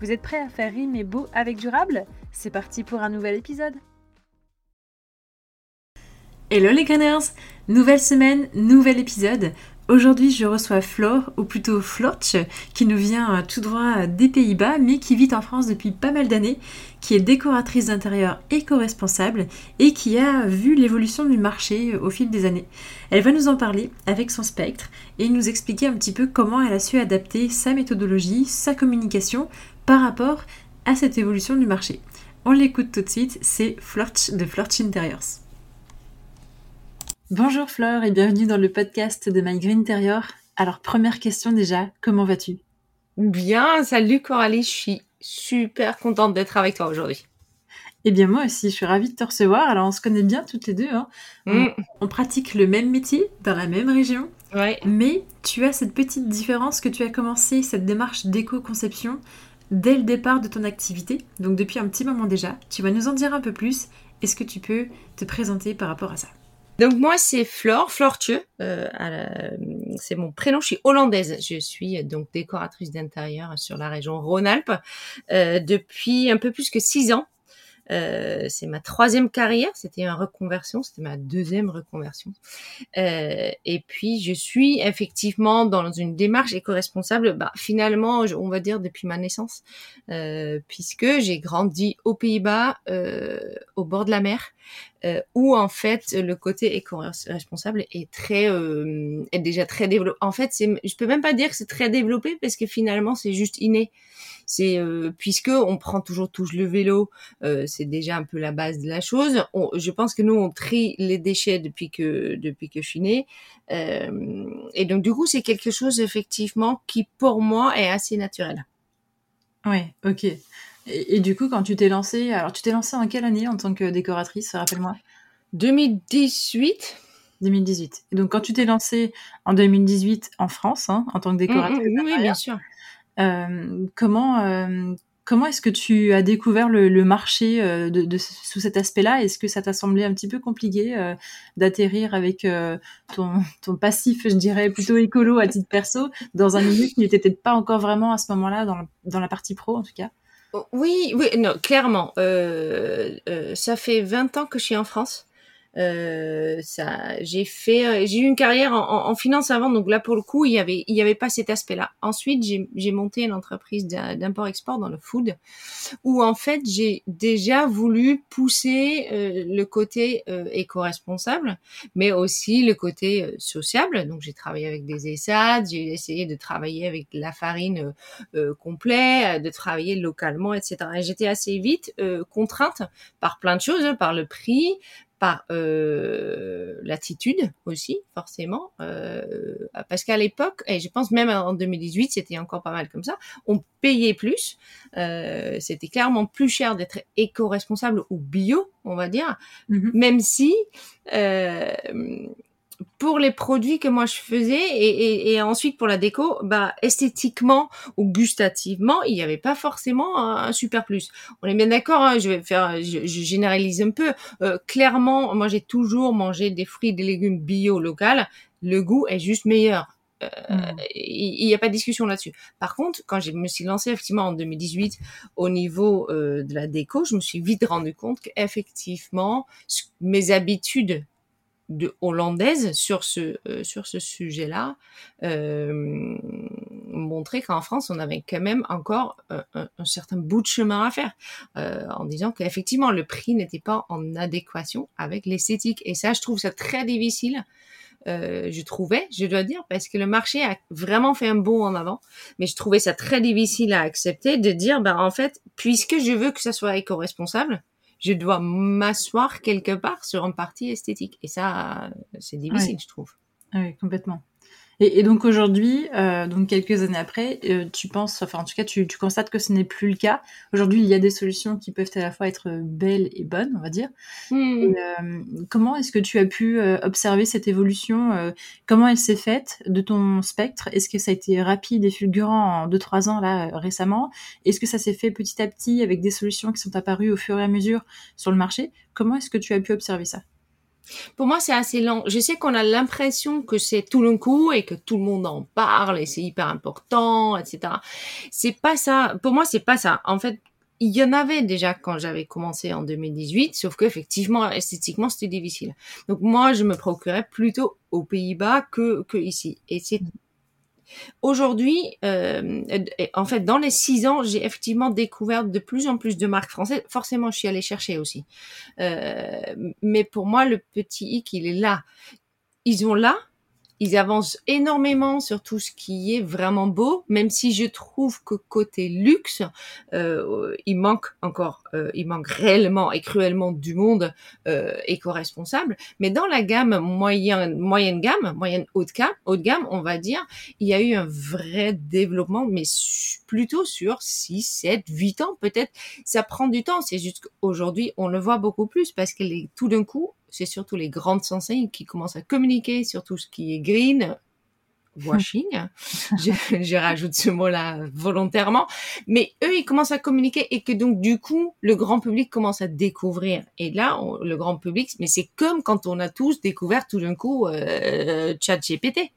Vous êtes prêts à faire rimer beau avec durable? C'est parti pour un nouvel épisode Hello les Greeners Nouvelle semaine, nouvel épisode. Aujourd'hui, je reçois Flore, ou plutôt Florch, qui nous vient tout droit des Pays-Bas, mais qui vit en France depuis pas mal d'années, qui est décoratrice d'intérieur éco-responsable et qui a vu l'évolution du marché au fil des années. Elle va nous en parler avec son spectre et nous expliquer un petit peu comment elle a su adapter sa méthodologie, sa communication par rapport à cette évolution du marché. On l'écoute tout de suite, c'est Florch de Florch Interiors. Bonjour Flore et bienvenue dans le podcast de My Green Interior. Alors première question déjà, comment vas-tu? Bien, salut Coralie, je suis super contente d'être avec toi aujourd'hui. Eh bien moi aussi, je suis ravie de te recevoir. Alors on se connaît bien toutes les deux. Hein. Mm. On, pratique le même métier dans la même région. Ouais. Mais tu as cette petite différence que tu as commencé cette démarche d'éco-conception dès le départ de ton activité. Donc depuis un petit moment déjà. Tu vas nous en dire un peu plus. Est-ce que tu peux te présenter par rapport à ça? Donc moi c'est Flore, Flortieux, euh, c'est mon prénom, je suis hollandaise, je suis donc décoratrice d'intérieur sur la région Rhône-Alpes euh, depuis un peu plus que six ans. Euh, c'est ma troisième carrière, c'était une reconversion, c'était ma deuxième reconversion. Euh, et puis je suis effectivement dans une démarche éco-responsable, bah, finalement, on va dire depuis ma naissance, euh, puisque j'ai grandi aux Pays-Bas, euh, au bord de la mer, euh, où en fait le côté éco-responsable est très est déjà très développé. En fait, je peux même pas dire que c'est très développé parce que finalement c'est juste inné. C'est euh, puisque on prend toujours touche le vélo, euh, c'est déjà un peu la base de la chose. je pense que nous on trie les déchets depuis que depuis que je suis née, euh, et donc du coup c'est quelque chose effectivement qui pour moi est assez naturel. Ouais, ok. Et, du coup, quand tu t'es lancée, alors tu t'es lancée en quelle année en tant que décoratrice, rappelle-moi? 2018. 2018. Et donc quand tu t'es lancée en 2018 en France, hein, en tant que mmh, décoratrice, mmh, oui, bien sûr. Euh, comment euh, comment est-ce que tu as découvert le, marché euh, sous cet aspect-là? Est-ce que ça t'a semblé un petit peu compliqué d'atterrir avec ton, ton, passif, je dirais, plutôt écolo à titre perso, dans un milieu qui n'était peut-être pas encore vraiment à ce moment-là dans, dans la partie pro en tout cas? Oh, oui, oui, non, clairement. ça fait 20 ans que je suis en France. Euh, ça, j'ai fait, euh, j'ai eu une carrière en, en, finance avant, donc là pour le coup, il y avait, il y avait pas cet aspect-là. Ensuite, j'ai monté une entreprise d'import-export dans le food, où en fait j'ai déjà voulu pousser euh, le côté euh, éco-responsable, mais aussi le côté sociable. Donc j'ai travaillé avec des ESAD, j'ai essayé de travailler avec la farine complet, de travailler localement, etc. Et j'étais assez vite contrainte par plein de choses, hein, par le prix, par euh, l'attitude aussi, forcément, euh, parce qu'à l'époque, et je pense même en 2018, c'était encore pas mal comme ça, on payait plus, euh, c'était clairement plus cher d'être éco-responsable ou bio, on va dire, mm-hmm. même si euh, pour les produits que moi je faisais et, et, ensuite pour la déco, bah esthétiquement ou gustativement, il n'y avait pas forcément un, super plus. On est bien d'accord, hein, je vais faire, je, généralise un peu. Euh, clairement, moi j'ai toujours mangé des fruits et des légumes bio local. Le goût est juste meilleur. Euh, hmm. Il n'y a pas de discussion là-dessus. Par contre, quand je me suis lancée effectivement en 2018 au niveau euh, de la déco, je me suis vite rendu compte qu'effectivement mes habitudes de hollandaise sur ce euh, sur ce sujet-là euh, qu'en France on avait quand même encore un, un, certain bout de chemin à faire euh, en disant qu'effectivement le prix n'était pas en adéquation avec l'esthétique et ça je trouve ça très difficile euh, je trouvais, je dois dire, parce que le marché a vraiment fait un bond en avant, mais je trouvais ça très difficile à accepter de dire, ben en fait, puisque je veux que ça soit éco-responsable, je dois m'asseoir quelque part sur un parti esthétique. Et ça, c'est difficile, je trouve. Oui, complètement. Et, donc aujourd'hui, euh, donc quelques années après, euh, tu penses, enfin en tout cas, tu, tu constates que ce n'est plus le cas. Aujourd'hui, il y a des solutions qui peuvent à la fois être belles et bonnes, on va dire. Hmm. Et, euh, comment est-ce que tu as pu observer cette évolution Comment elle s'est faite de ton spectre? Est-ce que ça a été rapide et fulgurant en 2-3 ans là récemment? Est-ce que ça s'est fait petit à petit avec des solutions qui sont apparues au fur et à mesure sur le marché? Comment est-ce que tu as pu observer ça? Pour moi, c'est assez lent. Je sais qu'on a l'impression que c'est tout le coup et que tout le monde en parle et c'est hyper important, etc. C'est pas ça. Pour moi, c'est pas ça. En fait, il y en avait déjà quand j'avais commencé en 2018, sauf qu'effectivement, esthétiquement, c'était difficile. Donc moi, je me procurais plutôt aux Pays-Bas que, que ici. Et c'est Aujourd'hui, euh, en fait, dans les six ans, j'ai effectivement découvert de plus en plus de marques françaises. Forcément, je suis allée chercher aussi. Euh, mais pour moi, le petit hic, il est là. Ils ont là ils avancent énormément sur tout ce qui est vraiment beau, même si je trouve que côté luxe, euh, il manque encore, euh, il manque réellement et cruellement du monde euh, éco-responsable. Mais dans la gamme moyenne, moyenne gamme, moyenne haute gamme, haute gamme, on va dire, il y a eu un vrai développement, mais plutôt sur 6, 7, 8 ans peut-être. Ça prend du temps. C'est juste qu'aujourd'hui, on le voit beaucoup plus parce que est tout d'un coup, c'est surtout les grandes enseignes qui commencent à communiquer sur tout ce qui est green, washing. je, je, rajoute ce mot-là volontairement. Mais eux, ils commencent à communiquer et que donc, du coup, le grand public commence à découvrir. Et là, le grand public, mais c'est comme quand on a tous découvert tout d'un coup euh, ChatGPT.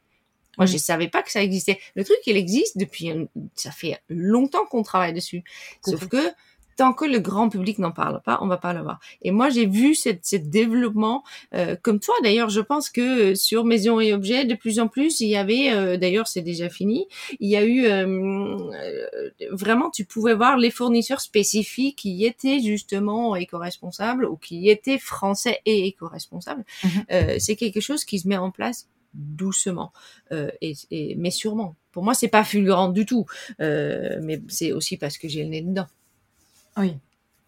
Moi, je savais pas que ça existait. Le truc, il existe depuis, ça fait longtemps qu'on travaille dessus. Sauf que tant que le grand public n'en parle pas, on va pas l'avoir. Et moi, j'ai vu cette, ce développement, euh, comme toi d'ailleurs, je pense que sur Maison et Objets, de plus en plus, il y avait, euh, d'ailleurs c'est déjà fini, il y a eu euh, vraiment, tu pouvais voir les fournisseurs spécifiques qui étaient justement éco-responsables ou qui étaient français et éco-responsables. Mhm. c'est quelque chose qui se met en place doucement, et, et, mais sûrement. Pour moi, c'est pas fulgurant du tout, mais c'est aussi parce que j'ai le nez dedans. Oui.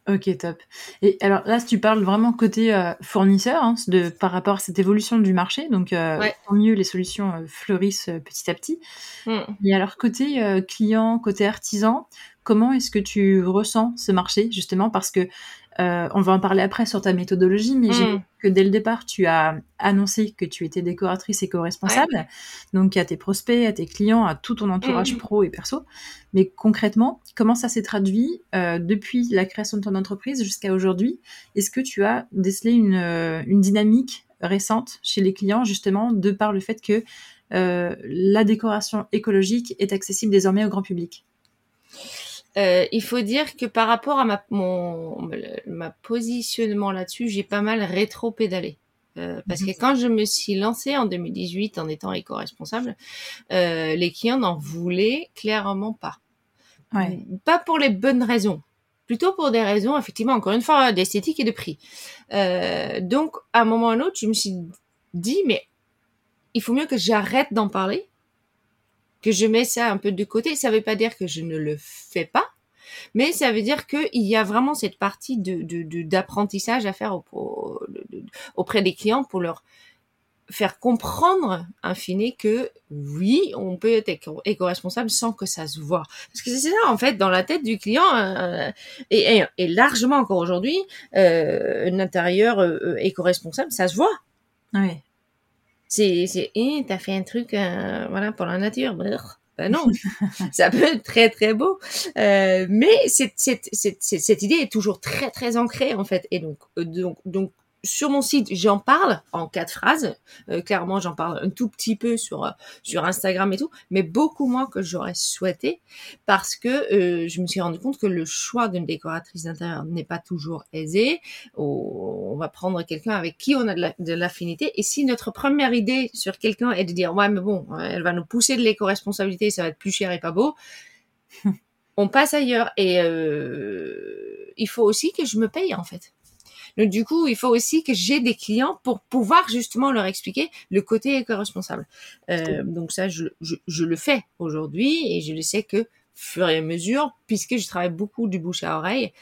Ok, top. Et alors là, si tu parles vraiment côté euh, fournisseur, hein, de, par rapport à cette évolution du marché, donc euh, tant mieux, les solutions euh, fleurissent petit à petit. Mm. Et alors côté client, côté artisan, comment est-ce que tu ressens ce marché justement? Parce que euh, on va en parler après sur ta méthodologie, mais j'ai mm. que dès le départ, tu as annoncé que tu étais décoratrice éco-responsable, donc à tes prospects, à tes clients, à tout ton entourage mm. pro et perso. Mais concrètement, comment ça s'est traduit euh, depuis la création de ton entreprise jusqu'à aujourd'hui? Est-ce que tu as décelé une, euh, une, dynamique récente chez les clients, justement, de par le fait que la décoration écologique est accessible désormais au grand public? Euh, il faut dire que par rapport à ma, mon, ma positionnement là-dessus, j'ai pas mal rétro-pédalé. Euh, parce que mhm. quand je me suis lancée en 2018 en étant éco-responsable, euh, les clients n'en voulaient clairement pas. Ouais. Pas pour les bonnes raisons, plutôt pour des raisons, effectivement, encore une fois, d'esthétique et de prix. Euh, donc, à un moment ou à un autre, je me suis dit, mais il faut mieux que j'arrête d'en parler que je mets ça un peu de côté. Ça veut pas dire que je ne le fais pas, mais ça veut dire qu'il y a vraiment cette partie de, d'apprentissage à faire auprès des clients pour leur faire comprendre, in fine, que oui, on peut être éco-responsable sans que ça se voit. Parce que c'est ça, en fait, dans la tête du client, euh, et, largement encore aujourd'hui, euh, un intérieur euh, éco-responsable, ça se voit. Oui c'est c'est eh, t'as fait un truc euh, voilà pour la nature ben non ça peut être très très beau. Euh, mais cette, cette, idée est toujours très très ancrée en fait. Et donc euh, donc donc sur mon site, j'en parle en quatre phrases. Euh, clairement, j'en parle un tout petit peu sur euh, sur Instagram et tout, mais beaucoup moins que j'aurais souhaité parce que euh, je me suis rendu compte que le choix d'une décoratrice d'intérieur n'est pas toujours aisé. On va prendre quelqu'un avec qui on a de l'affinité et si notre première idée sur quelqu'un est de dire ouais mais bon, elle va nous pousser de l'éco-responsabilité, ça va être plus cher et pas beau. on passe ailleurs et il faut aussi que je me paye en fait. Donc du coup, il faut aussi que j'ai des clients pour pouvoir justement leur expliquer le côté éco-responsable. Euh, donc ça, je, je, le fais aujourd'hui et je le sais que fur et à mesure, puisque je travaille beaucoup du bouche à oreille,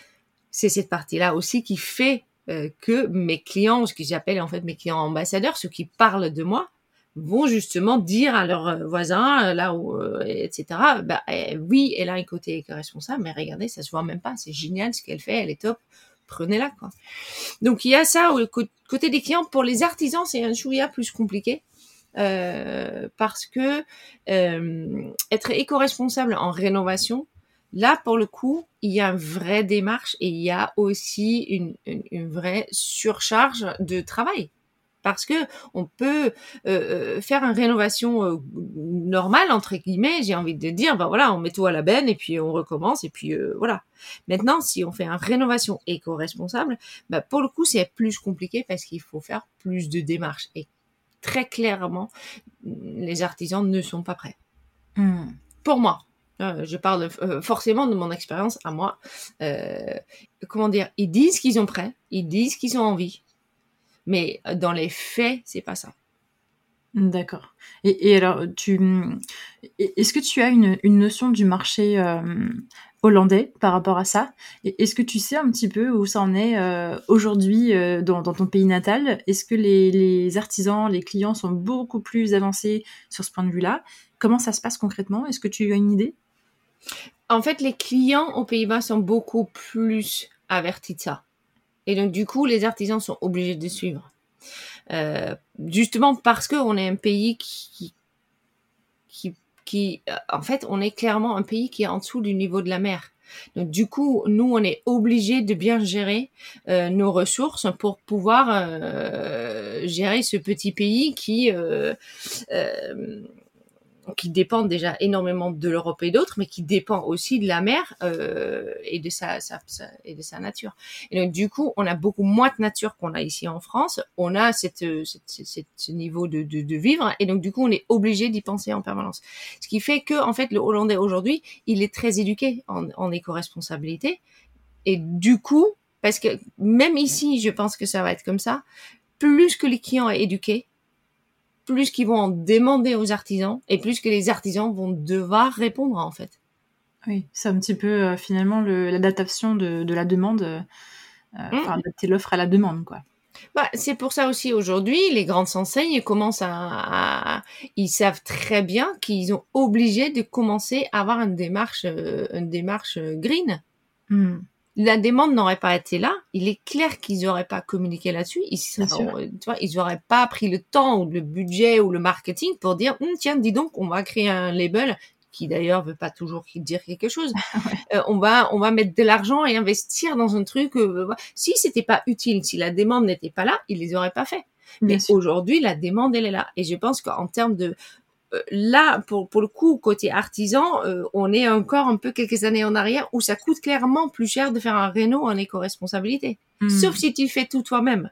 c'est cette partie-là aussi qui fait euh, que mes clients, ce que j'appelle en fait mes clients ambassadeurs, ceux qui parlent de moi, vont justement dire à leurs voisins, là où, etc. Bah, eh, oui, elle a un côté éco-responsable, mais regardez, ça se voit même pas. C'est génial ce qu'elle fait, elle est top. Prenez-la, quoi. Donc il y a ça côté des clients. Pour les artisans, c'est un chouïa plus compliqué. parce que être éco-responsable en rénovation, Là, pour le coup, il y a une vraie démarche et il y a aussi une, vraie surcharge de travail. Parce que on peut euh, euh, faire une rénovation euh, normale entre guillemets, j'ai envie de dire, ben voilà, on met tout à la benne et puis on recommence et puis voilà. Maintenant, si on fait une rénovation éco-responsable, ben pour le coup c'est plus compliqué parce qu'il faut faire plus de démarches et très clairement, les artisans ne sont pas prêts. Hmm. Pour moi, je parle forcément de mon expérience à moi. Comment dire Ils disent qu'ils ont prêt, ils disent qu'ils ont envie, mais dans les faits, c'est pas ça. D'accord. Et, alors, tu, est-ce que tu as une, notion du marché hollandais par rapport à ça? Est-ce que tu sais un petit peu où ça en est aujourd'hui dans, ton pays natal? Est-ce que les, artisans, les clients sont beaucoup plus avancés sur ce point de vue-là? Comment ça se passe concrètement? Est-ce que tu as une idée? En fait, les clients aux Pays-Bas sont beaucoup plus avertis de ça. Et donc, du coup, les artisans sont obligés de suivre. Euh, justement parce qu'on est un pays qui, qui, euh, en fait, on est clairement un pays qui est en dessous du niveau de la mer. Donc, du coup, nous, on est obligés de bien gérer euh, nos ressources pour pouvoir gérer ce petit pays qui qui dépendent déjà énormément de l'Europe et d'autres, mais qui dépend aussi de la mer euh, et de sa, et de sa nature. Et donc du coup, on a beaucoup moins de nature qu'on a ici en France. On a cette, cette, ce niveau de, de, de, vivre, et donc du coup, on est obligé d'y penser en permanence. Ce qui fait que en fait, le Hollandais aujourd'hui, il est très éduqué en, en éco-responsabilité, et du coup, parce que même ici, je pense que ça va être comme ça. Plus que les clients éduqués, plus qu'ils vont en demander aux artisans et plus que les artisans vont devoir répondre en fait. Oui, c'est un petit peu euh, finalement l'adaptation de, de, la demande, euh, euh mmh. adapter l'offre à la demande quoi. Bah, c'est pour ça aussi aujourd'hui, les grandes enseignes commencent à, ils savent très bien qu'ils sont obligés de commencer à avoir une démarche, euh, une démarche green. Mmh la demande n'aurait pas été là, il est clair qu'ils n'auraient pas communiqué là-dessus. Ils, n'auraient pas pris le temps ou le budget ou le marketing pour dire hum, tiens, dis donc, on va créer un label qui d'ailleurs veut pas toujours dire quelque chose. Euh, on va on va mettre de l'argent et investir dans un truc. Euh, si c'était pas utile, si la demande n'était pas là, ils les auraient pas fait. Mais aujourd'hui, la demande, elle est là. Et je pense qu'en termes de euh, là, pour, pour le coup, côté artisan, euh, on est encore un peu quelques années en arrière où ça coûte clairement plus cher de faire un réno en éco-responsabilité. Hmm. Sauf si tu fais tout toi-même.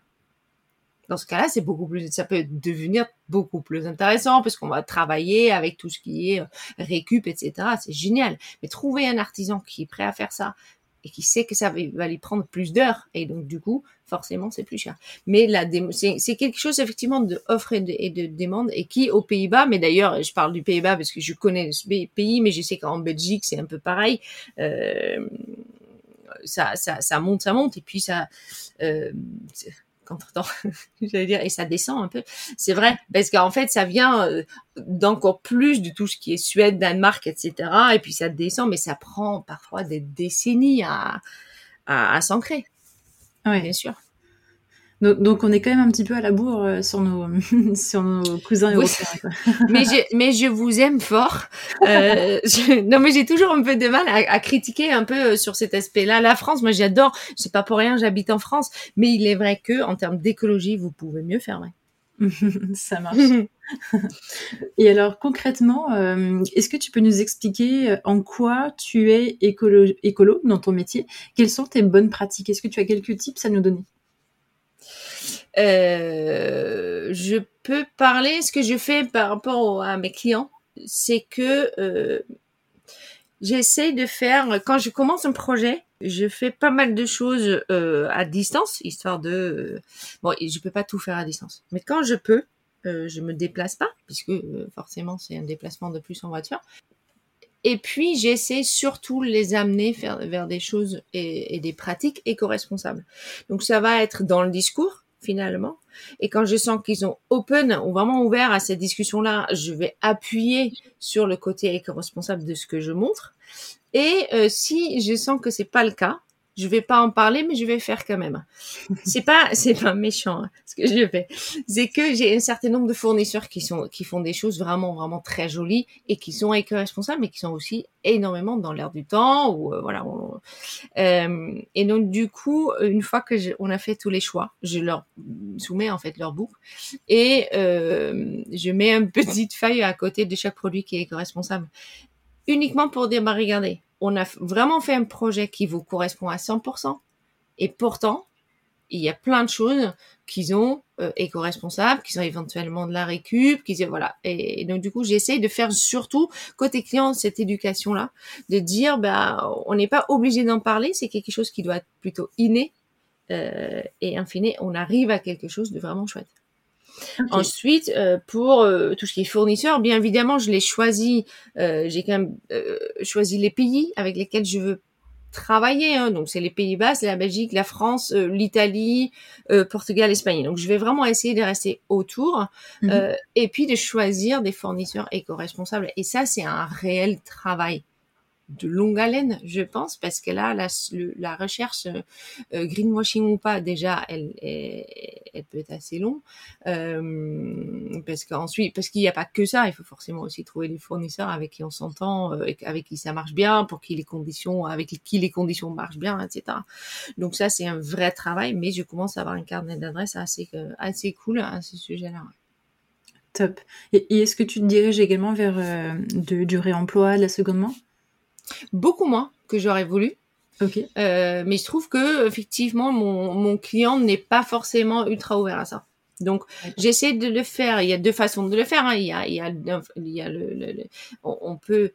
Dans ce cas-là, c'est beaucoup plus, ça peut devenir beaucoup plus intéressant parce qu'on va travailler avec tout ce qui est euh, récup, etc. C'est génial. Mais trouver un artisan qui est prêt à faire ça, et qui sait que ça va, lui prendre plus d'heures et donc du coup forcément c'est plus cher. Mais c'est quelque chose effectivement de offre et de, demande et qui aux Pays-Bas, mais d'ailleurs je parle du Pays-Bas parce que je connais ce pays, mais je sais qu'en Belgique c'est un peu pareil. Euh, ça, ça, ça monte, ça monte et puis ça euh, entre-temps, j'allais dire, et ça descend un peu. C'est vrai, parce qu'en fait, ça vient euh, d'encore plus de tout ce qui est Suède, Danemark, etc. Et puis ça descend, mais ça prend parfois des décennies à, à, s'ancrer. Oui. Bien sûr. Donc, on est quand même un petit peu à la bourre euh, sur nos, sur nos cousins européens. mais, je, mais je vous aime fort. Euh, non, mais j'ai toujours un peu de mal à, critiquer un peu euh, sur cet aspect-là. La France, moi j'adore. C'est pas pour rien, j'habite en France. Mais il est vrai que en termes d'écologie, vous pouvez mieux faire. Ça marche. Et alors concrètement, est-ce que tu peux nous expliquer en quoi tu es écolo, écolo dans ton métier? Quelles sont tes bonnes pratiques? Est-ce que tu as quelques tips à nous donner? Euh, je peux parler, ce que je fais par rapport à mes clients, c'est que euh, j'essaie de faire, quand je commence un projet, je fais pas mal de choses euh, à distance, histoire de... bon, je peux pas tout faire à distance, mais quand je peux, je me déplace pas, puisque forcément c'est un déplacement de plus en voiture. Et puis j'essaie surtout les amener vers, des choses et des pratiques éco-responsables. Donc ça va être dans le discours, finalement. Et quand je sens qu'ils sont open ou vraiment ouverts à cette discussion-là, je vais appuyer sur le côté éco-responsable de ce que je montre. Et euh, si je sens que c'est pas le cas, je vais pas en parler, mais je vais faire quand même. C'est pas, c'est pas méchant hein, ce que je fais. C'est que j'ai un certain nombre de fournisseurs qui sont, qui font des choses vraiment, vraiment très jolies et qui sont éco-responsables, mais qui sont aussi énormément dans l'air du temps ou euh, voilà. Euh, et donc du coup, une fois que on a fait tous les choix, je leur soumets en fait leur book et euh, je mets une petite feuille à côté de chaque produit qui est éco-responsable, uniquement pour dire bah regardez on a vraiment fait un projet qui vous correspond à 100%. Et pourtant, il y a plein de choses qui ont euh, éco-responsables, qui sont éventuellement de la récup, qui voilà. Et, donc du coup, j'essaye de faire surtout côté client cette éducation-là, de dire bah on n'est pas obligé d'en parler, c'est quelque chose qui doit être plutôt inné. Euh, et in fine, on arrive à quelque chose de vraiment chouette. Ensuite, euh, pour euh, tout ce qui est fournisseur, bien évidemment, je l'ai choisi. Euh, j'ai quand même choisi les pays avec lesquels je veux travailler. Hein. Donc, c'est les Pays-Bas, c'est la Belgique, la France, l'Italie, Portugal, Espagne. Donc, je vais vraiment essayer de rester autour mhm. et puis de choisir des fournisseurs éco-responsables. Et ça, c'est un réel travail de longue haleine, je pense, parce que là, la, recherche euh, euh, greenwashing ou pas, déjà, elle, elle, peut être assez longue, euh, parce qu'ensuite, parce qu'il n'y a pas que ça, il faut forcément aussi trouver des fournisseurs avec qui on s'entend, avec qui ça marche bien, pour qui les conditions, avec qui les conditions marchent bien, etc. Donc ça, c'est un vrai travail, mais je commence à avoir un carnet d'adresses assez, assez cool à ce sujet-là. Top. Et, est-ce que tu te diriges également vers de, du réemploi, de la seconde main beaucoup moins que j'aurais voulu. Euh, mais je trouve que effectivement mon, mon client n'est pas forcément ultra ouvert à ça. Donc j'essaie de le faire. Il y a deux façons de le faire. Hein. Il y a, il y a, il y a le, on, peut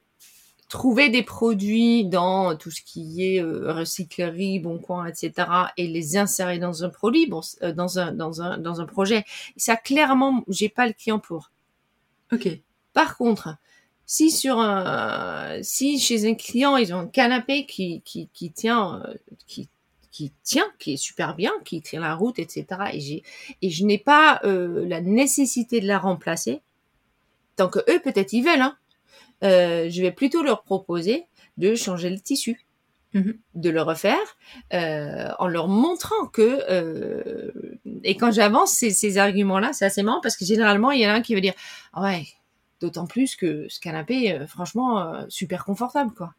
trouver des produits dans tout ce qui est euh, recyclerie, bon coin, etc. et les insérer dans un produit, bon, euh, dans un dans un dans un projet. Ça clairement, j'ai pas le client pour. Ok. Par contre, si sur un, si chez un client ils ont un canapé qui qui, qui tient, euh, qui qui tient, qui est super bien, qui tient la route, etc. Et j'ai et je n'ai pas euh, la nécessité de la remplacer. Tant que eux peut-être ils veulent, hein, euh, je vais plutôt leur proposer de changer le tissu, mm-hmm. de le refaire, euh, en leur montrant que euh, et quand j'avance ces, ces arguments-là, c'est assez marrant parce que généralement il y en a un qui veut dire ah ouais D'autant plus que ce canapé, euh, franchement, euh, super confortable, quoi.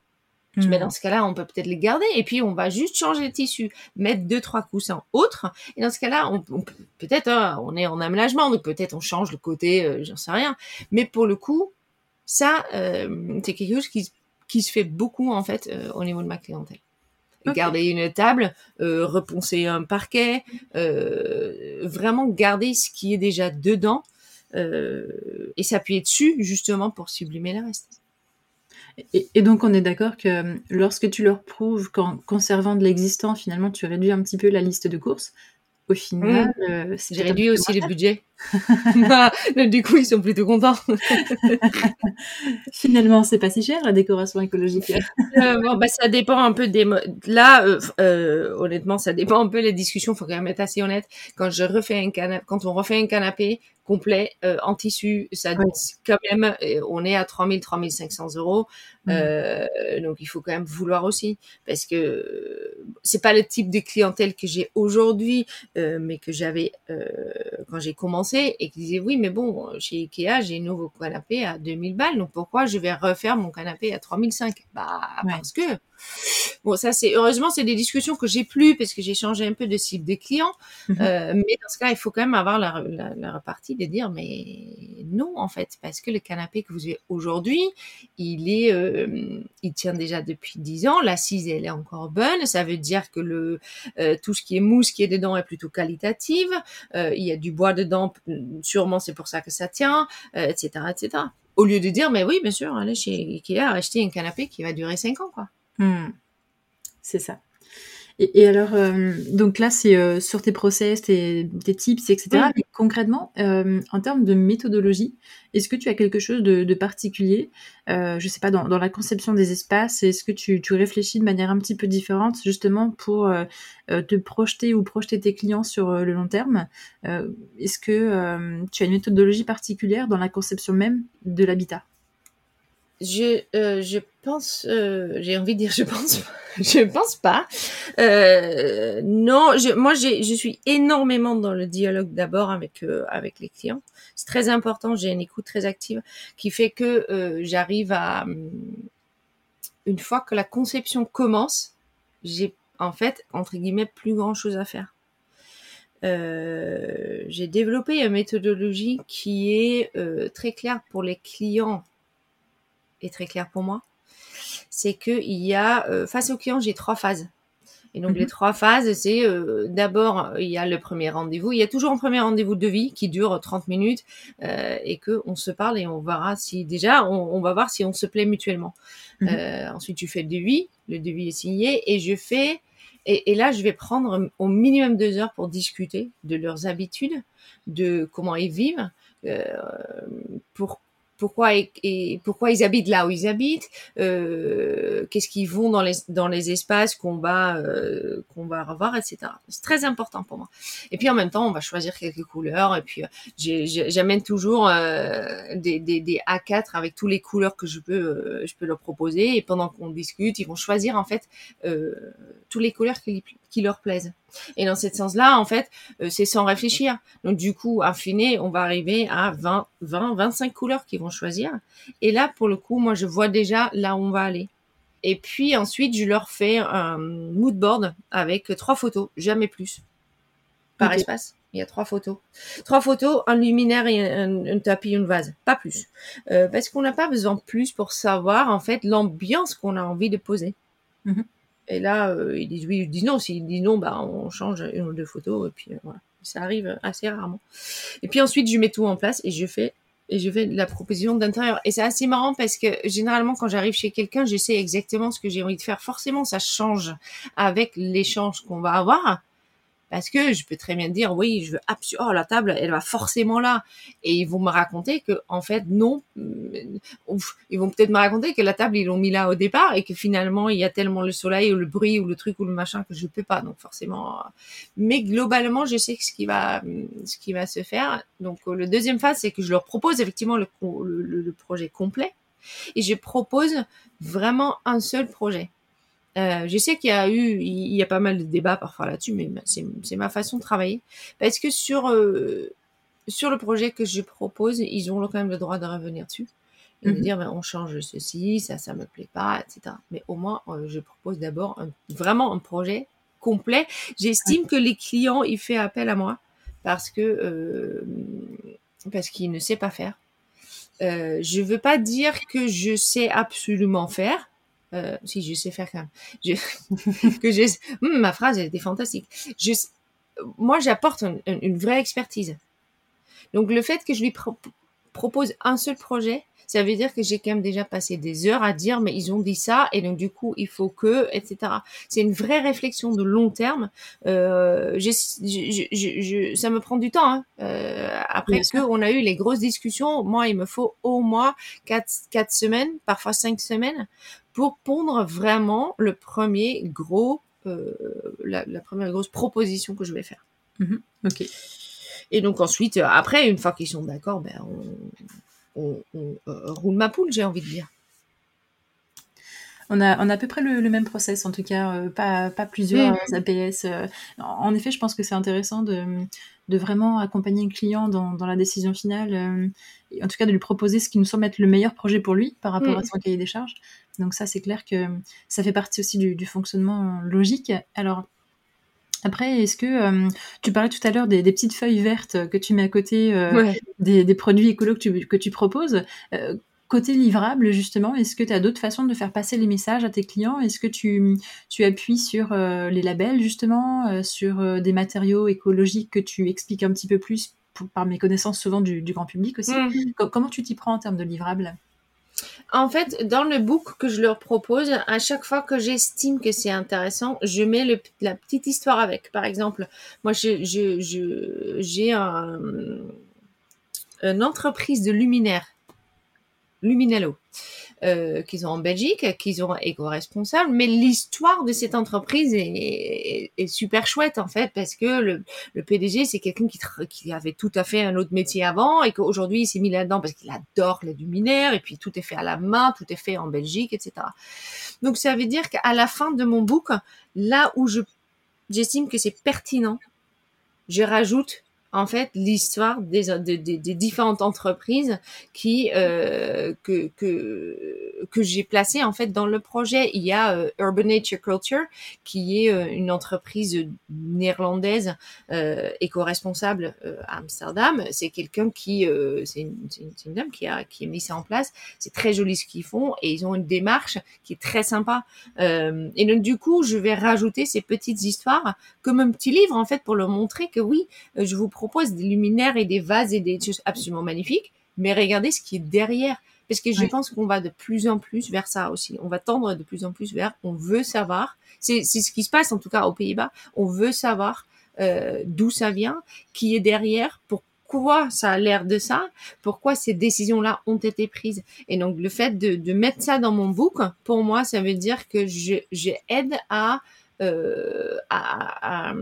Mais hmm. dans ce cas-là, on peut peut-être les garder et puis on va juste changer le tissu, mettre deux trois coussins autres. Et dans ce cas-là, on, peut-être hein, on est en aménagement, donc peut-être on change le côté, euh, j'en sais rien. Mais pour le coup, ça, c'est quelque chose qui, qui se fait beaucoup en fait au niveau de ma clientèle. Garder une table, reponcer un parquet, vraiment garder ce qui est déjà dedans et s'appuyer dessus justement pour sublimer le reste. Et, donc on est d'accord que euh, lorsque tu leur prouves qu'en conservant de l'existant, finalement tu réduis un petit peu la liste de courses, au final, mmh. euh, j'ai réduit aussi le budget. du coup, ils sont plutôt contents. Finalement, c'est pas si cher la décoration écologique. euh, bon, bah, ça dépend un peu des. Là, euh, euh, honnêtement, ça dépend un peu les discussions. Faut quand même être assez honnête. Quand je refais un canapé, quand on refait un canapé complet euh, en tissu, ça quand même, on est à 3000, 3500 euros. Mmh. Euh, donc il faut quand même vouloir aussi, parce que c'est pas le type de clientèle que j'ai aujourd'hui, euh, mais que j'avais euh, quand j'ai commencé, et qui disait oui, mais bon, chez Ikea, j'ai un nouveau canapé à 2000 balles, donc pourquoi je vais refaire mon canapé à 3005 Bah parce que Bon, ça c'est heureusement c'est des discussions que j'ai plus parce que j'ai changé un peu de cible des clients. Euh, mais dans ce cas, il faut quand même avoir la, la, la repartie de dire mais non en fait parce que le canapé que vous avez aujourd'hui, il est, euh, il tient déjà depuis 10 ans. L'assise elle est encore bonne. Ça veut dire que le euh, tout ce qui est mousse qui est dedans est plutôt qualitative. Euh, il y a du bois dedans, sûrement c'est pour ça que ça tient, etc., etc. Au lieu de dire mais oui bien sûr allez chez Ikea acheter un canapé qui va durer 5 ans quoi. Hmm. C'est ça. Et, alors, euh, donc là, c'est euh, sur tes process, tes, tips, etc. Mais concrètement, euh, en termes de méthodologie, est-ce que tu as quelque chose de, particulier, je ne sais pas, dans, la conception des espaces Est-ce que tu, réfléchis de manière un petit peu différente, justement, pour te projeter ou projeter tes clients sur le long terme? Est-ce que tu as une méthodologie particulière dans la conception même de l'habitat? Je, euh, je pense, euh, j'ai envie de dire, je pense, je pense pas. Euh, non, je, moi, je suis énormément dans le dialogue d'abord avec euh, avec les clients. C'est très important. J'ai une écoute très active qui fait que euh, j'arrive à, hum, une fois que la conception commence, j'ai en fait entre guillemets plus grand chose à faire. j'ai développé une méthodologie qui est très claire pour les clients est très clair pour moi, c'est qu'il y a, euh, face au client, j'ai trois phases. Et donc, les mhm. trois phases, c'est euh, d'abord, il y a le premier rendez-vous. Il y a toujours un premier rendez-vous de vie qui dure 30 minutes euh, et que on se parle et on verra si déjà, on, va voir si on se plaît mutuellement. Mhm. ensuite, tu fais le devis. Le devis est signé et je fais... Et, et, là, je vais prendre au minimum deux heures pour discuter de leurs habitudes, de comment ils vivent, pour pourquoi et, pourquoi ils habitent là où ils habitent, euh, qu'est-ce qu'ils vont dans les dans les espaces qu'on va euh, qu'on va revoir, etc. C'est très important pour moi. Et puis en même temps, on va choisir quelques couleurs et puis euh, j'amène toujours euh, des, des, des A4 avec toutes les couleurs que je peux euh, je peux leur proposer et pendant qu'on discute, ils vont choisir en fait toutes les couleurs qui, qui leur plaisent. Et dans ce sens-là, en fait, euh, c'est sans réfléchir. Donc du coup, à fine, on va arriver à 20, 20, 25 couleurs qu'ils vont choisir. Et là, pour le coup, moi, je vois déjà là où on va aller. Et puis ensuite, je leur fais un mood board avec trois photos, jamais plus, par espace. Il y a trois photos. Trois photos, un luminaire et un, tapis, une vase, pas plus. Euh, parce qu'on n'a pas besoin de plus pour savoir en fait l'ambiance qu'on a envie de poser. Mhm. Et là, euh, ils disent oui, ils disent non. S'ils disent non, bah, on change une ou deux photos. Et puis euh, voilà, ça arrive assez rarement. Et puis ensuite, je mets tout en place et je fais et je fais la proposition d'intérieur. Et c'est assez marrant parce que généralement, quand j'arrive chez quelqu'un, je sais exactement ce que j'ai envie de faire. Forcément, ça change avec l'échange qu'on va avoir. Parce que je peux très bien dire, oui, je veux absolument, oh, la table, elle va forcément là. Et ils vont me raconter que, en fait, non. Mm, ils vont peut-être me raconter que la table, ils l'ont mis là au départ et que finalement, il y a tellement le soleil ou le bruit ou le truc ou le machin que je peux pas. Donc, forcément. Mais globalement, je sais ce qui va, ce qui va se faire. Donc, le deuxième phase, c'est que je leur propose effectivement le projet complet et je propose vraiment un seul projet. Euh, je sais qu'il y a eu, il y a pas mal de débats parfois là-dessus, mais c'est ma façon de travailler. Parce que sur euh, sur le projet que je propose, ils ont quand même le droit de revenir dessus et de mhm. dire ben, on change ceci, ça ça me plaît pas, etc. Mais au moins euh, je propose d'abord vraiment un projet complet. J'estime que les clients ils font appel à moi parce que parce qu'ils ne savent pas faire. Euh, je veux pas dire que je sais absolument faire euh, si je sais faire quand même. Que je, hum, ma phrase était fantastique. Je, moi, j'apporte une vraie expertise. Donc le fait que je lui propose un seul projet, ça veut dire que j'ai quand même déjà passé des heures à dire mais ils ont dit ça et donc du coup il faut que etc. C'est une vraie réflexion de long terme. Euh, je, je, ça me prend du temps. Hein. Euh, après que on a eu les grosses discussions, moi il me faut au moins quatre quatre semaines, parfois cinq semaines pour pondre vraiment le premier gros euh, la, la, première grosse proposition que je vais faire. Mm-hmm. Ok. Et donc ensuite, après, une fois qu'ils sont d'accord, ben on, on, euh, roule ma poule, j'ai envie de dire. On a, on a à peu près le, même process, en tout cas, euh, pas, pas plusieurs mm. APS. Euh. en effet, je pense que c'est intéressant de, de, vraiment accompagner le client dans, dans la décision finale, et en tout cas de lui proposer ce qui nous semble être le meilleur projet pour lui par rapport mm. à son cahier des charges. Donc ça, c'est clair que ça fait partie aussi du, du fonctionnement logique. Alors, après, est-ce que euh, tu parlais tout à l'heure des, petites feuilles vertes que tu mets à côté euh, des, produits écolos que tu, que tu proposes euh, Côté livrable, justement, est-ce que tu as d'autres façons de faire passer les messages à tes clients? Est-ce que tu, tu appuies sur les labels, justement, sur des matériaux écologiques que tu expliques un petit peu plus par mes connaissances souvent du, grand public aussi? Comment tu t'y prends en termes de livrable? En fait, dans le book que je leur propose, à chaque fois que j'estime que c'est intéressant, je mets la petite histoire avec. Par exemple, moi, j'ai un, une entreprise de luminaires, Luminello euh, qu'ils ont en Belgique, qu'ils ont éco-responsable, mais l'histoire de cette entreprise est, est, super chouette en fait parce que le, le PDG c'est quelqu'un qui, qui avait tout à fait un autre métier avant et qu'aujourd'hui il s'est mis là-dedans parce qu'il adore les luminaires et puis tout est fait à la main, tout est fait en Belgique, etc. Donc ça veut dire qu'à la fin de mon book, là où je j'estime que c'est pertinent, je rajoute en fait l'histoire des, différentes entreprises euh, que que que j'ai placées en fait dans le projet. Il y a euh, Urban Nature Culture qui est euh, une entreprise néerlandaise éco-responsable à Amsterdam. C'est quelqu'un qui c'est une, dame qui a qui a mis ça en place. C'est très joli ce qu'ils font et ils ont une démarche qui est très sympa. et donc du coup, je vais rajouter ces petites histoires comme un petit livre en fait pour leur montrer que oui, je vous propose des luminaires et des vases et des choses absolument magnifiques, mais regardez ce qui est derrière. Parce que je oui. pense qu'on va de plus en plus vers ça aussi. On va tendre de plus en plus vers, on veut savoir, c'est ce qui se passe en tout cas aux Pays-Bas, on veut savoir euh, d'où ça vient, qui est derrière, pourquoi ça a l'air de ça, pourquoi ces décisions-là ont été prises. Et donc le fait de, de, mettre ça dans mon book, pour moi, ça veut dire que je, je aide à, euh, à, à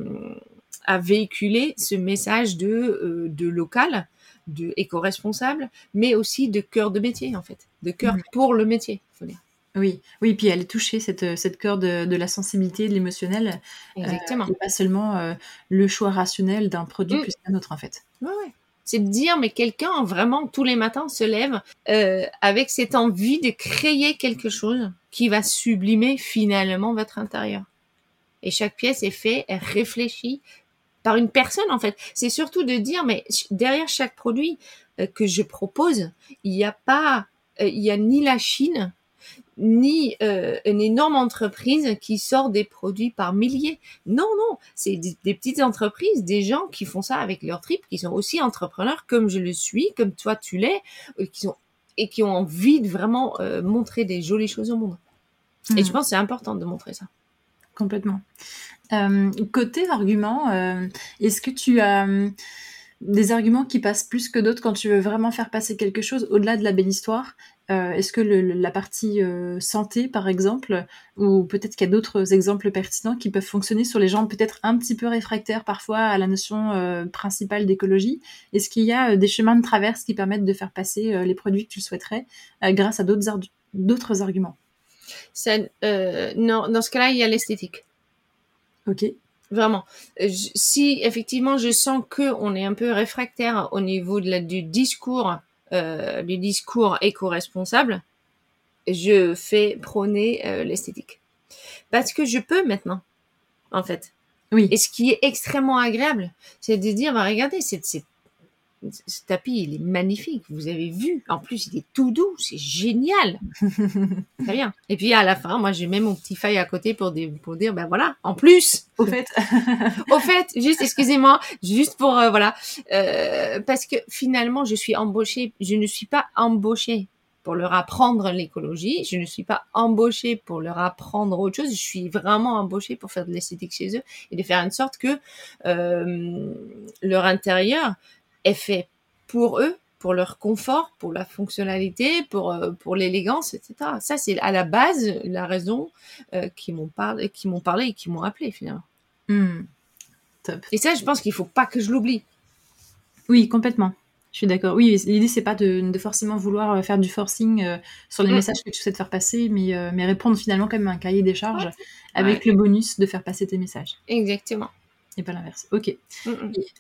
à véhiculer ce message de, euh, de local, de éco-responsable, mais aussi de cœur de métier, en fait, de cœur mmh. pour le métier, faut dire. Oui, oui, puis elle est touchée, cette, cette cœur de, de la sensibilité, de l'émotionnel. Exactement. Euh, et pas seulement euh, le choix rationnel d'un produit mmh. plus qu'un autre, en fait. Ouais, ouais. C'est de dire, mais quelqu'un vraiment tous les matins se lève euh, avec cette envie de créer quelque chose qui va sublimer finalement votre intérieur. Et chaque pièce est faite, est réfléchie, par une personne en fait. C'est surtout de dire mais derrière chaque produit euh, que je propose, il n'y a pas, euh, il y a ni la Chine ni euh, une énorme entreprise qui sort des produits par milliers. Non, non, c'est des, des, petites entreprises, des gens qui font ça avec leur trip, qui sont aussi entrepreneurs comme je le suis, comme toi tu l'es, qui sont et qui ont envie de vraiment euh, montrer des jolies choses au monde. Mmh. Et je pense que c'est important de montrer ça. Complètement. Euh, côté argument, euh, est-ce que tu as euh, des arguments qui passent plus que d'autres quand tu veux vraiment faire passer quelque chose au-delà de la belle histoire? Est-ce que la partie santé, par exemple, ou peut-être qu'il y a d'autres exemples pertinents qui peuvent fonctionner sur les gens peut-être un petit peu réfractaires parfois à la notion principale d'écologie? Est-ce qu'il y a des chemins de traverse qui permettent de faire passer les produits que tu souhaiterais grâce à d'autres ar arguments? Non, dans ce cas-là, il y a l'esthétique. Ok. Vraiment. Je, si effectivement je sens que on est un peu réfractaire au niveau de la, du discours, euh, du discours éco-responsable, je fais prôner euh, l'esthétique. Parce que je peux maintenant, en fait. Oui. Et ce qui est extrêmement agréable, c'est de dire, bah, regardez, c'est ce tapis, il est magnifique. Vous avez vu. En plus, il est tout doux. C'est génial. Très bien. Et puis, à la fin, moi, j'ai même mon petit feuille à côté pour, des, pour dire, ben voilà, en plus. Au fait. Au fait, juste, excusez-moi, juste pour, euh, voilà. Euh, parce que finalement, je suis embauchée. Je ne suis pas embauchée pour leur apprendre l'écologie. Je ne suis pas embauchée pour leur apprendre autre chose. Je suis vraiment embauchée pour faire de l'esthétique chez eux et de faire une sorte que euh, leur intérieur est fait pour eux, pour leur confort, pour la fonctionnalité, pour euh, pour l'élégance, etc. Ça c'est à la base la raison euh, qui m'ont parlé, qui m'ont parlé et qui m'ont appelé finalement. Mmh. Top. Et ça, je pense qu'il faut pas que je l'oublie. Oui, complètement. Je suis d'accord. Oui, l'idée c'est pas de, de, forcément vouloir euh, faire du forcing euh, sur les mmh. messages que tu souhaites faire passer, mais, euh, mais répondre finalement comme un cahier des charges ouais. avec ouais. le bonus de faire passer tes messages. Exactement et pas l'inverse. Ok.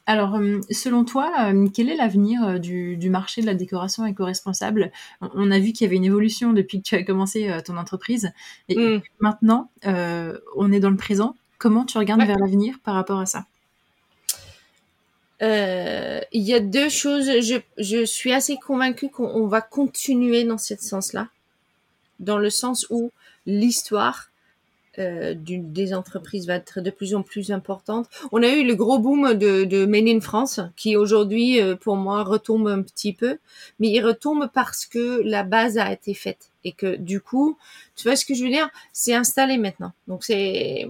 Alors, euh, selon toi, euh, quel est l'avenir euh, du, du, marché de la décoration éco-responsable? On a vu qu'il y avait une évolution depuis que tu as commencé ton entreprise. Et mm. maintenant, on est dans le présent. Comment tu regardes ouais. vers l'avenir par rapport à ça? Il y a deux choses. Je, je suis assez convaincue qu'on va continuer dans ce sens-là, dans le sens où l'histoire euh, des entreprises va être de plus en plus importante. On a eu le gros boom de, de Made in France qui aujourd'hui, euh, pour moi, retombe un petit peu, mais il retombe parce que la base a été faite et que du coup, tu vois ce que je veux dire, c'est installé maintenant. Donc c'est,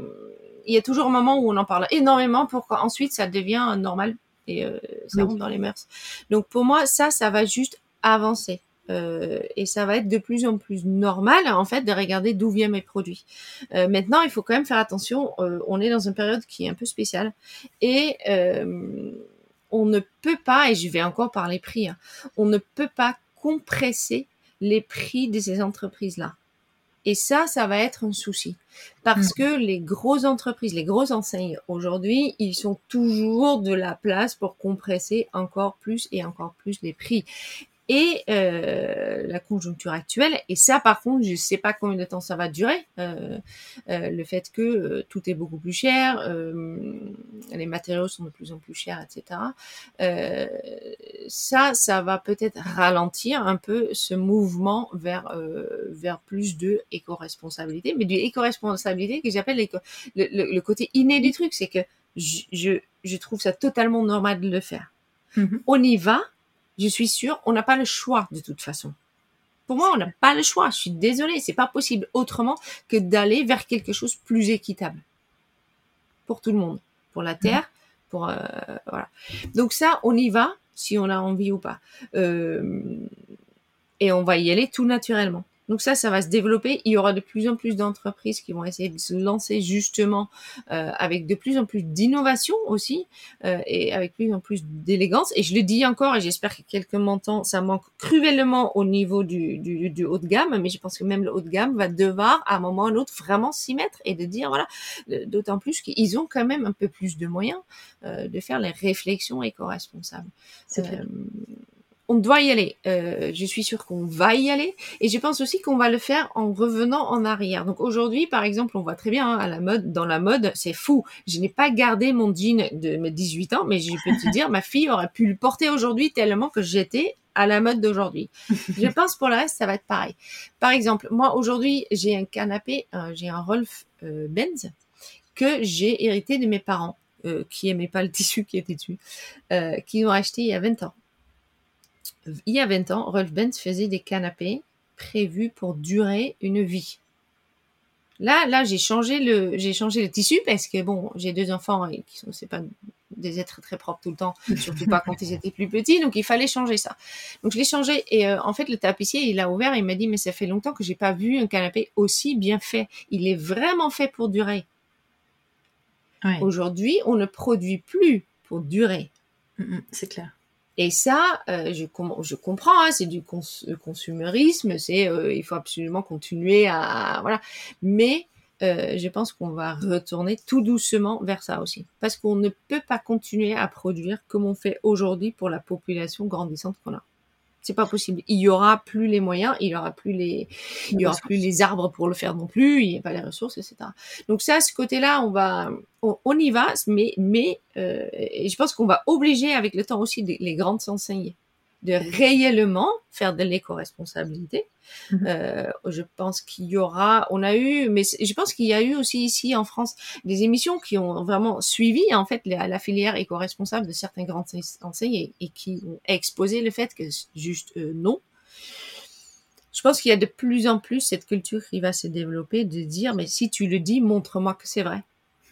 il y a toujours un moment où on en parle énormément pour qu'ensuite ça devient normal et euh, ça rentre dans les mœurs. Donc pour moi, ça, ça va juste avancer. Euh, et ça va être de plus en plus normal en fait de regarder d'où viennent mes produits. Euh, maintenant, il faut quand même faire attention. Euh, on est dans une période qui est un peu spéciale et on ne peut pas, et je vais encore parler prix, hein, on ne peut pas compresser les prix de ces entreprises-là. Et ça, ça va être un souci. Parce mm. que les grosses entreprises, les grosses enseignes, aujourd'hui, ils sont toujours de la place pour compresser encore plus et encore plus les prix et euh, la conjoncture actuelle. Et ça, par contre, je ne sais pas combien de temps ça va durer. Euh, euh, le fait que euh, tout est beaucoup plus cher, euh, les matériaux sont de plus en plus chers, etc. Euh, ça, ça va peut-être ralentir un peu ce mouvement vers vers plus de éco-responsabilité, mais du éco-responsabilité que j'appelle le, le, le, côté inné du truc, c'est que je, je, trouve ça totalement normal de le faire. Mm-hmm. On y va, je suis sûre, on n'a pas le choix de toute façon. Pour moi, on n'a pas le choix. Je suis désolée, c'est pas possible autrement que d'aller vers quelque chose plus équitable pour tout le monde, pour la terre, pour euh, voilà. Donc ça, on y va si on a envie ou pas, euh, et on va y aller tout naturellement. Donc ça, ça va se développer. Il y aura de plus en plus d'entreprises qui vont essayer de se lancer justement euh, avec de plus en plus d'innovation aussi euh, et avec plus en plus d'élégance. Et je le dis encore, et j'espère que quelques m'entendent, ça manque cruellement au niveau du, du, du, haut de gamme, mais je pense que même le haut de gamme va devoir à un moment ou à un autre vraiment s'y mettre et de dire voilà, d'autant plus qu'ils ont quand même un peu plus de moyens euh, de faire les réflexions éco-responsables. On doit y aller. Euh, je suis sûre qu'on va y aller. Et je pense aussi qu'on va le faire en revenant en arrière. Donc aujourd'hui, par exemple, on voit très bien hein, à la mode, dans la mode, c'est fou. Je n'ai pas gardé mon jean de mes 18 ans, mais je peux te dire, ma fille aurait pu le porter aujourd'hui tellement que j'étais à la mode d'aujourd'hui. je pense pour le reste, ça va être pareil. Par exemple, moi aujourd'hui, j'ai un canapé, euh, j'ai un Rolf euh, Benz que j'ai hérité de mes parents, qui aimaient pas le tissu qui était dessus, qui ont acheté il y a 20 ans il y a 20 ans, Rolf Benz faisait des canapés prévus pour durer une vie. Là, là, j'ai changé le, j'ai changé le tissu parce que bon, j'ai deux enfants et qui sont, c'est pas des êtres très propres tout le temps, surtout pas quand ils étaient plus petits, donc il fallait changer ça. Donc je l'ai changé et euh, en fait le tapissier il a ouvert et il m'a dit mais ça fait longtemps que j'ai pas vu un canapé aussi bien fait. Il est vraiment fait pour durer. Aujourd'hui, on ne produit plus pour durer. Mm, mm, c'est clair. Et ça, euh, je, je comprends, hein, c'est du consumérisme, c'est euh, il faut absolument continuer à voilà. Mais euh, je pense qu'on va retourner tout doucement vers ça aussi, parce qu'on ne peut pas continuer à produire comme on fait aujourd'hui pour la population grandissante qu'on a. C'est pas possible. Il y aura plus les moyens, il y aura plus les, il y aura plus les arbres pour le faire non plus, il n'y a pas les ressources, etc. Donc ça, ce côté-là, on va, on, y va, mais, mais, euh, je pense qu'on va obliger avec le temps aussi les grandes enseignes de réellement faire de l'éco-responsabilité. Mhm. Euh, je pense qu'il y aura, on a eu, mais je pense qu'il y a eu aussi ici en France des émissions qui ont vraiment suivi en fait la, la filière éco-responsable de certains grands enseignes et, qui ont exposé le fait que juste euh, non. Je pense qu'il y a de plus en plus cette culture qui va se développer de dire mais si tu le dis, montre-moi que c'est vrai.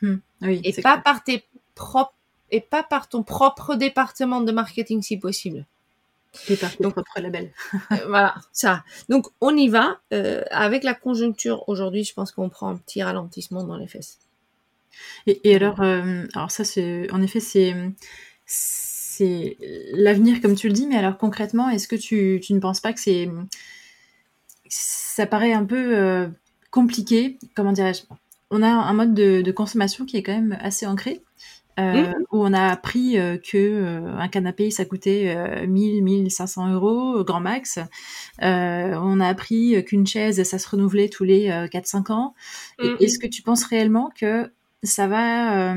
Hmm. Oui, et pas par tes propres et pas par ton propre département de marketing si possible. Et par ton propre label. Euh, voilà, ça. Donc on y va. Euh, avec la conjoncture aujourd'hui, je pense qu'on prend un petit ralentissement dans les fesses. Et, alors, euh, alors ça, c'est en effet, c'est c'est l'avenir comme tu le dis, mais alors concrètement, est-ce que tu, tu, ne penses pas que c'est ça paraît un peu compliqué? Comment dirais-je? On a un mode de, de, consommation qui est quand même assez ancré. Euh, mmh. où on a appris euh, que euh, un canapé ça coûtait 1000 1500 euros grand max. on a appris qu'une chaise ça se renouvelait tous les 4-5 ans. Mmh. Est-ce que tu penses réellement que ça va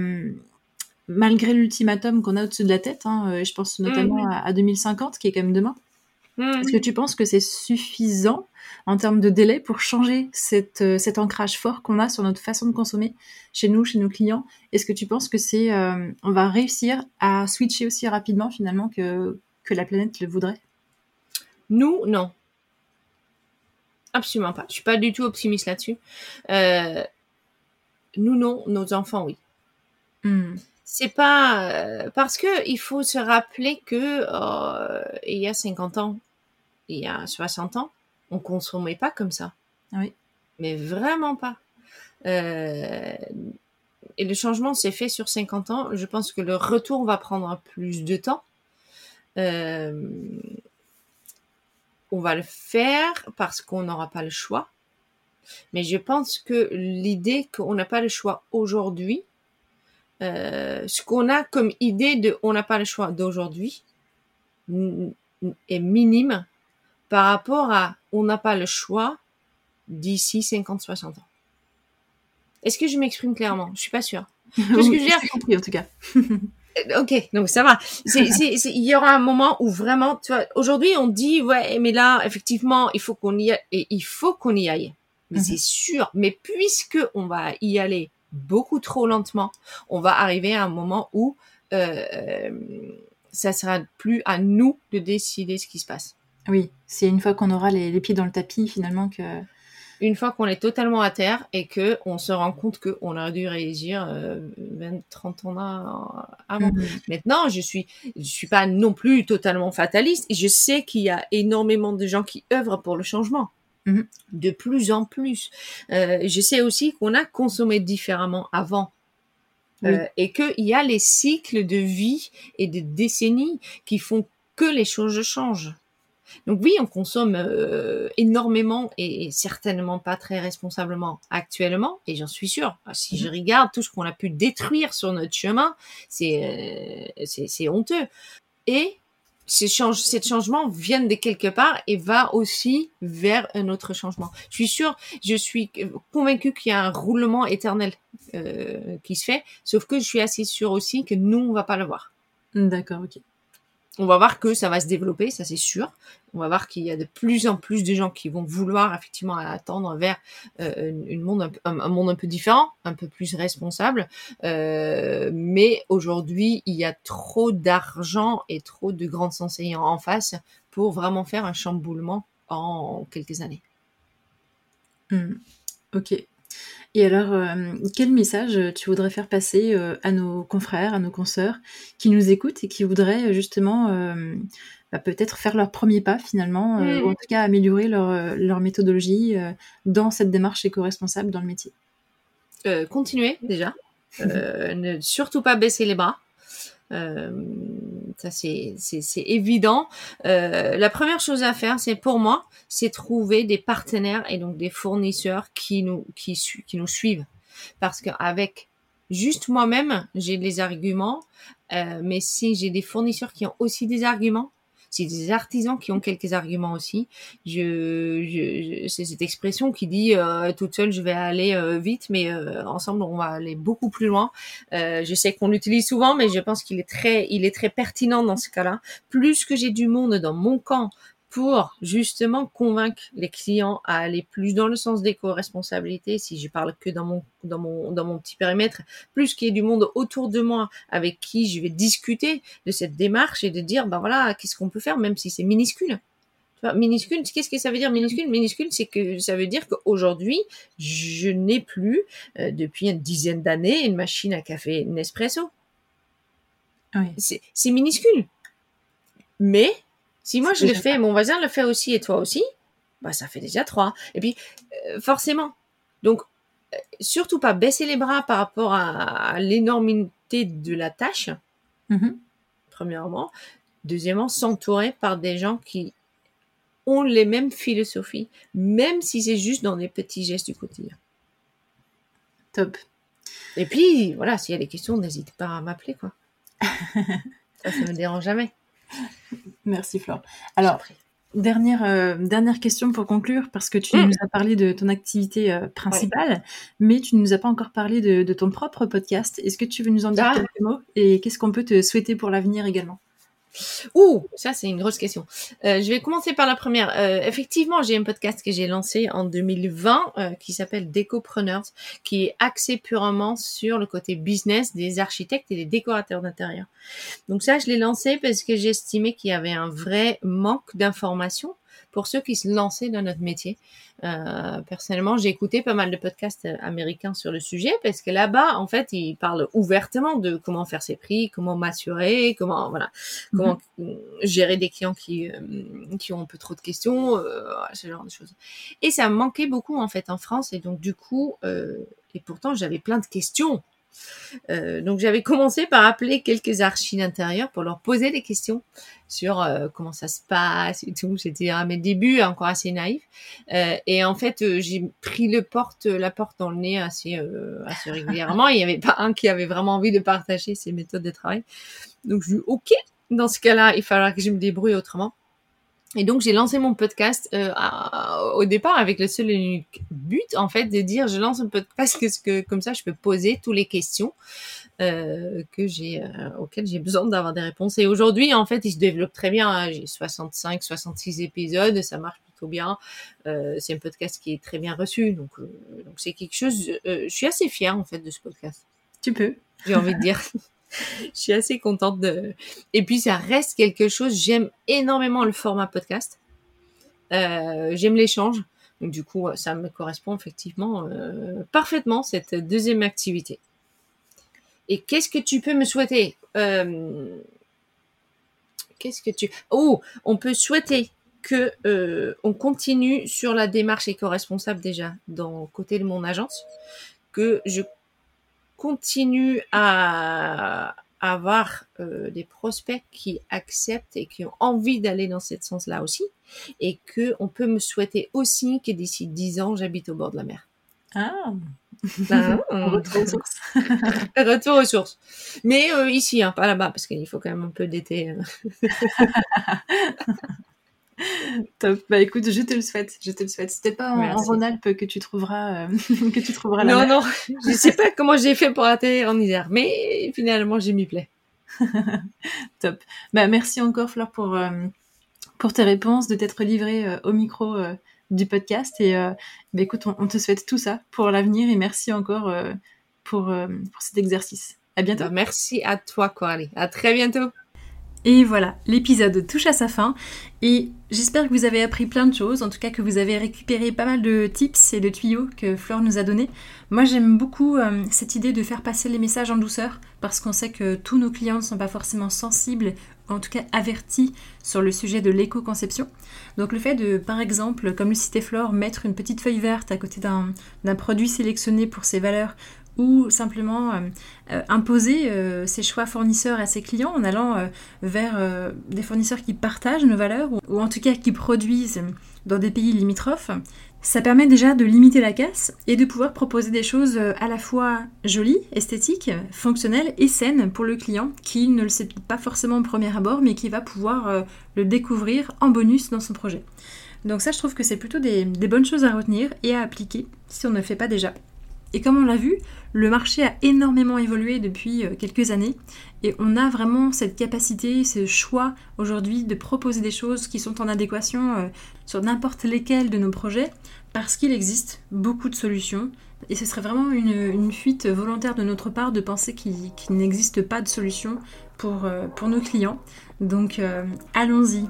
malgré l'ultimatum qu'on a au-dessus de la tête, hein, je pense notamment mmh. à, 2050 qui est quand même demain, Mmh. Est-ce que tu penses que c'est suffisant en termes de délai pour changer cette, euh, cet ancrage fort qu'on a sur notre façon de consommer chez nous, chez nos clients? Est-ce que tu penses que c'est, euh, on va réussir à switcher aussi rapidement finalement que, que la planète le voudrait? Nous, non. Absolument pas. Je suis pas du tout optimiste là-dessus. Euh, nous, non. Nos enfants, oui. Mmh. C'est pas parce que il faut se rappeler que il y a 50 ans, il y a 60 ans, on consommait pas comme ça. Oui. Mais vraiment pas. Euh, et le changement s'est fait sur 50 ans. Je pense que le retour va prendre plus de temps. Euh, on va le faire parce qu'on n'aura pas le choix. Mais je pense que l'idée qu'on n'a pas le choix aujourd'hui, euh, ce qu'on a comme idée de on n'a pas le choix d'aujourd'hui est minime par rapport à on n'a pas le choix d'ici 50-60 ans. Est-ce que je m'exprime clairement? Je suis pas sûre. ce que je veux dire? compris en tout cas. Euh, ok, donc ça va. Il y aura un moment où vraiment, tu vois, aujourd'hui on dit ouais, mais là effectivement il faut qu'on y aille et il faut qu'on y aille. Mais mhm. c'est sûr. Mais puisque on va y aller beaucoup trop lentement, on va arriver à un moment où euh, ça sera plus à nous de décider ce qui se passe. Oui, c'est une fois qu'on aura les, pieds dans le tapis finalement que. Une fois qu'on est totalement à terre et que on se rend compte qu'on aurait dû réagir 20, 30 ans avant. Mhm. Maintenant, je suis, je suis pas non plus totalement fataliste et je sais qu'il y a énormément de gens qui œuvrent pour le changement. Mhm. De plus en plus. Euh, je sais aussi qu'on a consommé différemment avant. Euh, et qu'il y a les cycles de vie et de décennies qui font que les choses changent. Donc oui, on consomme euh, énormément et, certainement pas très responsablement actuellement, et j'en suis sûre. Si je mhm. regarde tout ce qu'on a pu détruire sur notre chemin, c'est euh, c'est honteux. Et ces, change, ces changements viennent de quelque part et va aussi vers un autre changement. Je suis sûre, je suis convaincue qu'il y a un roulement éternel euh, qui se fait, sauf que je suis assez sûre aussi que nous, on va pas le voir. D'accord, ok on va voir que ça va se développer, ça c'est sûr. On va voir qu'il y a de plus en plus de gens qui vont vouloir effectivement attendre vers euh, un, monde un peu différent, un peu plus responsable. Euh, mais aujourd'hui, il y a trop d'argent et trop de grands enseignants en face pour vraiment faire un chamboulement en quelques années. Hmm. Ok. Et alors, euh, quel message tu voudrais faire passer euh, à nos confrères, à nos consoeurs qui nous écoutent et qui voudraient euh, justement bah, peut-être faire leur premier pas finalement, mmh. ou en tout cas améliorer leur, leur méthodologie dans cette démarche éco-responsable dans le métier? Continuer déjà, ne surtout pas baisser les bras. Euh, ça c'est évident. Euh, la première chose à faire, c'est pour moi, c'est trouver des partenaires et donc des fournisseurs qui nous qui, qui nous suivent, parce qu'avec juste moi-même, j'ai des arguments, euh, mais si j'ai des fournisseurs qui ont aussi des arguments, c'est des artisans qui ont quelques arguments aussi. Je, je, c'est cette expression qui dit euh, toute seule je vais aller euh, vite, mais euh, ensemble on va aller beaucoup plus loin. Euh, je sais qu'on l'utilise souvent, mais je pense qu'il est très, il est très pertinent dans ce cas-là. Plus que j'ai du monde dans mon camp pour justement convaincre les clients à aller plus dans le sens d'éco-responsabilité, si je parle que dans mon, dans mon, dans mon petit périmètre, plus qu'il y ait du monde autour de moi avec qui je vais discuter de cette démarche et de dire, ben voilà, qu'est-ce qu'on peut faire, même si c'est minuscule. Tu vois, minuscule, qu'est-ce que ça veut dire minuscule? Minuscule, c'est que ça veut dire qu'aujourd'hui, je n'ai plus, euh, depuis une dizaine d'années, une machine à café Nespresso. Oui. C'est minuscule. Mais si moi je le fais, mon voisin le fait aussi et toi aussi, bah ça fait déjà trois. Et puis euh, forcément, donc euh, surtout pas baisser les bras par rapport à, l'énormité de la tâche. Mm-hmm. Premièrement, deuxièmement, s'entourer par des gens qui ont les mêmes philosophies, même si c'est juste dans des petits gestes du quotidien. Top. Et puis, voilà, s'il y a des questions, n'hésite pas à m'appeler, quoi. ça, ça me dérange jamais. Merci Flore. Alors, dernière, euh, dernière question pour conclure, parce que tu mm. nous as parlé de ton activité euh, principale, mais tu ne nous as pas encore parlé de, ton propre podcast. Est-ce que tu veux nous en dire ah. quelques mots et qu'est-ce qu'on peut te souhaiter pour l'avenir également? Ouh, ça c'est une grosse question. Euh, je vais commencer par la première. Euh, effectivement, j'ai un podcast que j'ai lancé en 2020 euh, qui s'appelle Décopreneurs, qui est axé purement sur le côté business des architectes et des décorateurs d'intérieur. Donc ça, je l'ai lancé parce que j'estimais qu'il y avait un vrai manque d'informations pour ceux qui se lançaient dans notre métier. Euh, personnellement, j'ai écouté pas mal de podcasts euh, américains sur le sujet parce que là-bas, en fait, ils parlent ouvertement de comment faire ses prix, comment m'assurer, comment voilà, mhm. comment gérer des clients qui euh, qui ont un peu trop de questions, ce genre de choses. Et ça me manquait beaucoup en fait en France et donc du coup, et pourtant j'avais plein de questions euh, donc j'avais commencé par appeler quelques archives d'intérieur pour leur poser des questions sur euh, comment ça se passe et tout. J'étais à mes débuts encore assez naïf. Euh, et en fait, j'ai pris le porte, la porte dans le nez assez, assez régulièrement. Il n'y avait pas un qui avait vraiment envie de partager ses méthodes de travail. Donc je dis OK. Dans ce cas-là, il faudra que je me débrouille autrement. Et donc j'ai lancé mon podcast euh, au départ avec le seul et unique but en fait de dire je lance un podcast parce que comme ça je peux poser toutes les questions euh, que j'ai euh, auxquelles j'ai besoin d'avoir des réponses. Et aujourd'hui en fait il se développe très bien. Hein. J'ai 65, 66 épisodes, ça marche plutôt bien. Euh, c'est un podcast qui est très bien reçu donc euh, donc c'est quelque chose. je suis assez fière en fait de ce podcast. Tu peux. J'ai envie de dire. je suis assez contente de. Et puis ça reste quelque chose. J'aime énormément le format podcast. Euh, j'aime l'échange. Donc du coup, ça me correspond effectivement euh, parfaitement cette deuxième activité. Et qu'est-ce que tu peux me souhaiter? Euh, Qu'est-ce que tu Oh, on peut souhaiter que on continue sur la démarche éco-responsable déjà dans côté de mon agence, que je continue à avoir euh, des prospects qui acceptent et qui ont envie d'aller dans ce sens-là aussi, et que on peut me souhaiter aussi que d'ici dix ans, j'habite au bord de la mer. Ah. Ben, retour aux sources. retour aux sources. Mais euh, ici, hein, pas là-bas, parce qu'il faut quand même un peu d'été. Hein. Top. Bah écoute, je te le souhaite. Je te le souhaite. C'était pas en, Rhône-Alpes que tu trouveras, euh, que tu trouveras Non, non. Je sais pas comment j'ai fait pour atterrir en hiver, mais finalement, j'ai m'y plais. Top. Bah merci encore, Fleur, pour, euh, pour tes réponses, de t'être livrée euh, au micro du podcast. Et bah écoute, on, te souhaite tout ça pour l'avenir et merci encore pour, pour cet exercice. À bientôt. Bah, merci à toi, Coralie. À très bientôt. Et voilà, l'épisode touche à sa fin et j'espère que vous avez appris plein de choses, en tout cas que vous avez récupéré pas mal de tips et de tuyaux que Fleur nous a donnés. Moi j'aime beaucoup euh, cette idée de faire passer les messages en douceur parce qu'on sait que tous nos clients ne sont pas forcément sensibles, en tout cas avertis sur le sujet de l'éco-conception. Donc le fait de, par exemple, comme le citait Flore, mettre une petite feuille verte à côté d'un produit sélectionné pour ses valeurs ou simplement euh, euh, imposer euh, ses choix fournisseurs à ses clients en allant vers des fournisseurs qui partagent nos valeurs ou, en tout cas qui produisent dans des pays limitrophes. Ça permet déjà de limiter la casse et de pouvoir proposer des choses à la fois jolies, esthétiques, fonctionnelles et saines pour le client qui ne le sait pas forcément au premier abord mais qui va pouvoir le découvrir en bonus dans son projet. Donc ça je trouve que c'est plutôt des bonnes choses à retenir et à appliquer si on ne le fait pas déjà. Et comme on l'a vu, le marché a énormément évolué depuis euh, quelques années et on a vraiment cette capacité, ce choix aujourd'hui de proposer des choses qui sont en adéquation euh, sur n'importe lesquels de nos projets parce qu'il existe beaucoup de solutions et ce serait vraiment une, fuite volontaire de notre part de penser qu'il n'existe pas de solution pour, euh, pour nos clients. Donc euh, allons-y.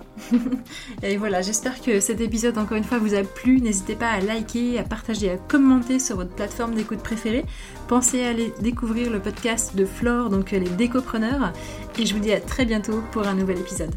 et voilà, j'espère que cet épisode encore une fois vous a plu. N'hésitez pas à liker, à partager, à commenter sur votre plateforme d'écoute préférée. Pensez à aller découvrir le podcast de Flore, donc les décopreneurs. Et je vous dis à très bientôt pour un nouvel épisode.